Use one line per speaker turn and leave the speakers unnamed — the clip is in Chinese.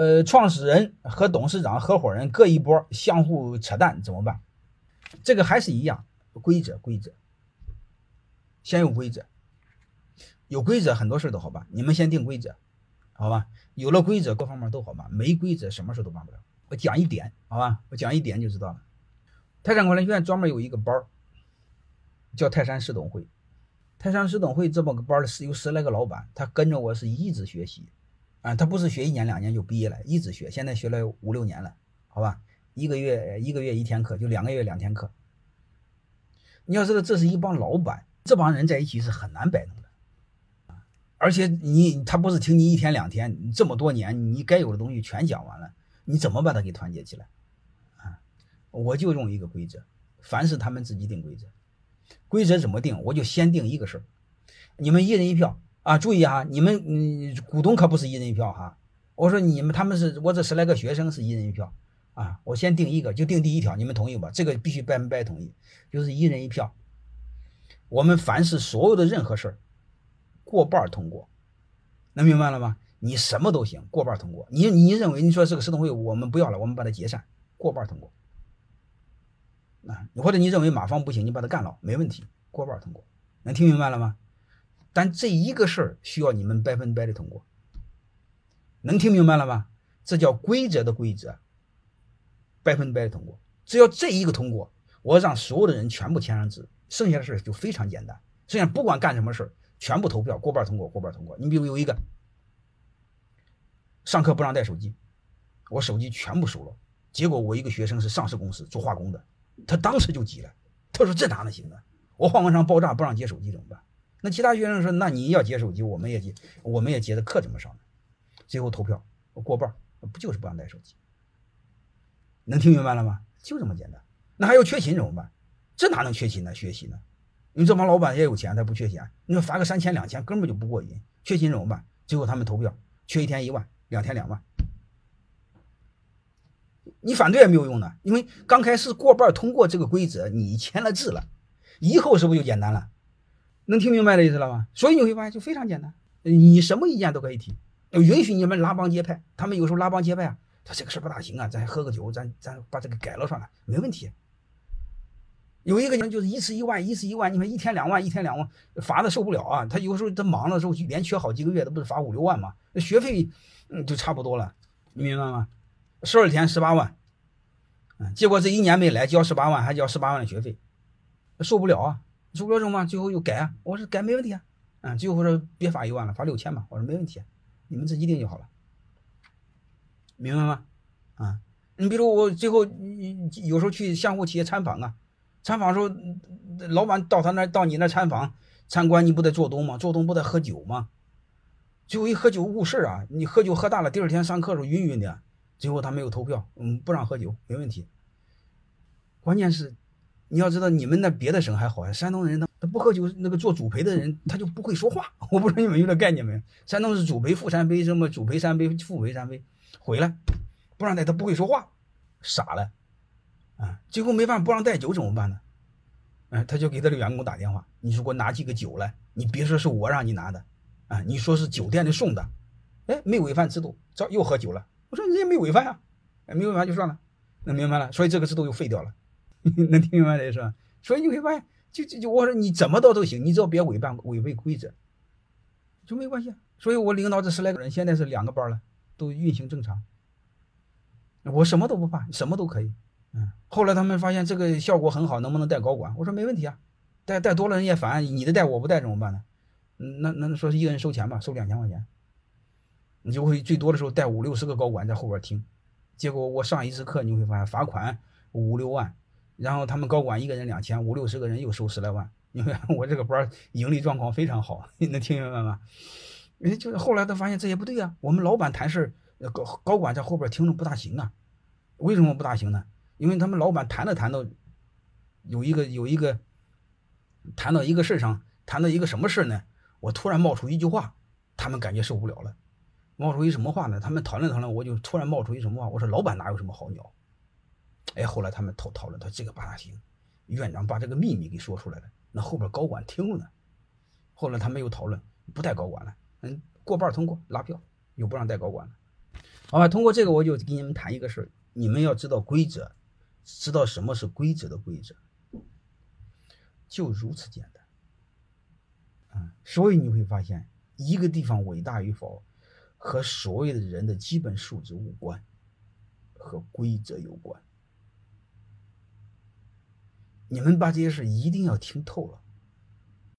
呃，创始人和董事长合伙人各一波，相互扯淡怎么办？这个还是一样，规则规则，先有规则，有规则很多事都好办。你们先定规则，好吧？有了规则，各方面都好办。没规则，什么事都办不了。我讲一点，好吧？我讲一点就知道了。泰山管理学院专门有一个班儿，叫泰山市董会。泰山市董会这么个班儿是有十来个老板，他跟着我是一直学习。啊，他不是学一年两年就毕业了，一直学，现在学了五六年了，好吧？一个月一个月一天课，就两个月两天课。你要知道，这是一帮老板，这帮人在一起是很难摆弄的！而且你他不是听你一天两天，这么多年你该有的东西全讲完了，你怎么把他给团结起来啊？我就用一个规则，凡是他们自己定规则，规则怎么定，我就先定一个事儿，你们一人一票。啊，注意啊，你们嗯，股东可不是一人一票哈。我说你们他们是我这十来个学生是一人一票啊。我先定一个，就定第一条，你们同意吧？这个必须百分百同意，就是一人一票。我们凡是所有的任何事儿，过半通过，能明白了吗？你什么都行，过半通过。你你认为你说这个市董会我们不要了，我们把它解散，过半通过。啊，你或者你认为马方不行，你把它干了，没问题，过半通过。能听明白了吗？但这一个事儿需要你们百分百的通过，能听明白了吗？这叫规则的规则，百分百的通过。只要这一个通过，我让所有的人全部签上字，剩下的事就非常简单。剩下不管干什么事，全部投票过半通过，过半通过。你比如有一个上课不让带手机，我手机全部收了。结果我一个学生是上市公司做化工的，他当时就急了，他说这哪能行啊？我化工厂爆炸不让接手机怎么办？那其他学生说：“那你要接手机，我们也接，我们也接的课怎么上呢？”最后投票过半，不就是不让带手机？能听明白了吗？就这么简单。那还有缺勤怎么办？这哪能缺勤呢？学习呢？你这帮老板也有钱，他不缺钱。你说罚个三千两千，根本就不过瘾。缺勤怎么办？最后他们投票，缺一天一万，两天两万。你反对也没有用的，因为刚开始过半通过这个规则，你签了字了，以后是不是就简单了？能听明白的意思了吗？所以你会发现就非常简单，你什么意见都可以提，允许你们拉帮结派。他们有时候拉帮结派啊，他这个事不大行啊，咱喝个酒，咱咱把这个改了算了，没问题。有一个人就是一次一万，一次一万，你们一天两万，一天两万，罚的受不了啊。他有时候他忙的时候连缺好几个月，他不是罚五六万吗？那学费嗯就差不多了，你明白吗？十二天十八万，嗯，结果这一年没来，交十八万，还交十八万的学费，受不了啊。受不了什么？最后又改啊！我说改没问题啊，嗯，最后说别发一万了，发六千吧。我说没问题，你们自己定就好了，明白吗？啊，你比如我最后有时候去相互企业参访啊，参访的时候老板到他那到你那参访参观，你不得做东吗？做东不得喝酒吗？最后一喝酒误事啊！你喝酒喝大了，第二天上课时候晕晕的，最后他没有投票，嗯，不让喝酒，没问题。关键是。你要知道，你们那别的省还好呀。山东人他他不喝酒，那个做主陪的人他就不会说话。我不知道你们有点概念没？山东是主陪副三杯，什么主陪三杯，副陪三杯，回来不让带，他不会说话，傻了啊！最后没办法，不让带酒怎么办呢？嗯，他就给他的员工打电话，你说给我拿几个酒来，你别说是我让你拿的啊，你说是酒店的送的，哎，没违反制度，这又喝酒了。我说人家没违反啊，哎，没违反就算了，那明白了，所以这个制度又废掉了。能听明白的是吧？所以你会发现，就就就我说你怎么倒都行，你只要别违反违背规则，就没关系。所以我领导这十来个人，现在是两个班了，都运行正常。我什么都不怕，什么都可以。嗯，后来他们发现这个效果很好，能不能带高管？我说没问题啊，带带多了人也烦，你的带我不带怎么办呢？嗯，那那说是一个人收钱吧，收两千块钱，你就会最多的时候带五六十个高管在后边听，结果我上一次课，你会发现罚款五六万。然后他们高管一个人两千五六十个人又收十来万，因为我这个班盈利状况非常好，你能听明白吗？哎，就是后来他发现这也不对啊，我们老板谈事高高管在后边听着不大行啊，为什么不大行呢？因为他们老板谈着谈到有一个有一个谈到一个事上，谈到一个什么事呢？我突然冒出一句话，他们感觉受不了了，冒出一什么话呢？他们讨论讨论，我就突然冒出一什么话，我说老板哪有什么好鸟？哎，后来他们讨讨论，他这个不大行，院长把这个秘密给说出来了，那后边高管听了呢。后来他们又讨论，不带高管了，嗯，过半通过拉票，又不让带高管了。好吧，通过这个我就给你们谈一个事儿，你们要知道规则，知道什么是规则的规则，就如此简单。啊，所以你会发现，一个地方伟大与否，和所有的人的基本素质无关，和规则有关。你们把这些事一定要听透了。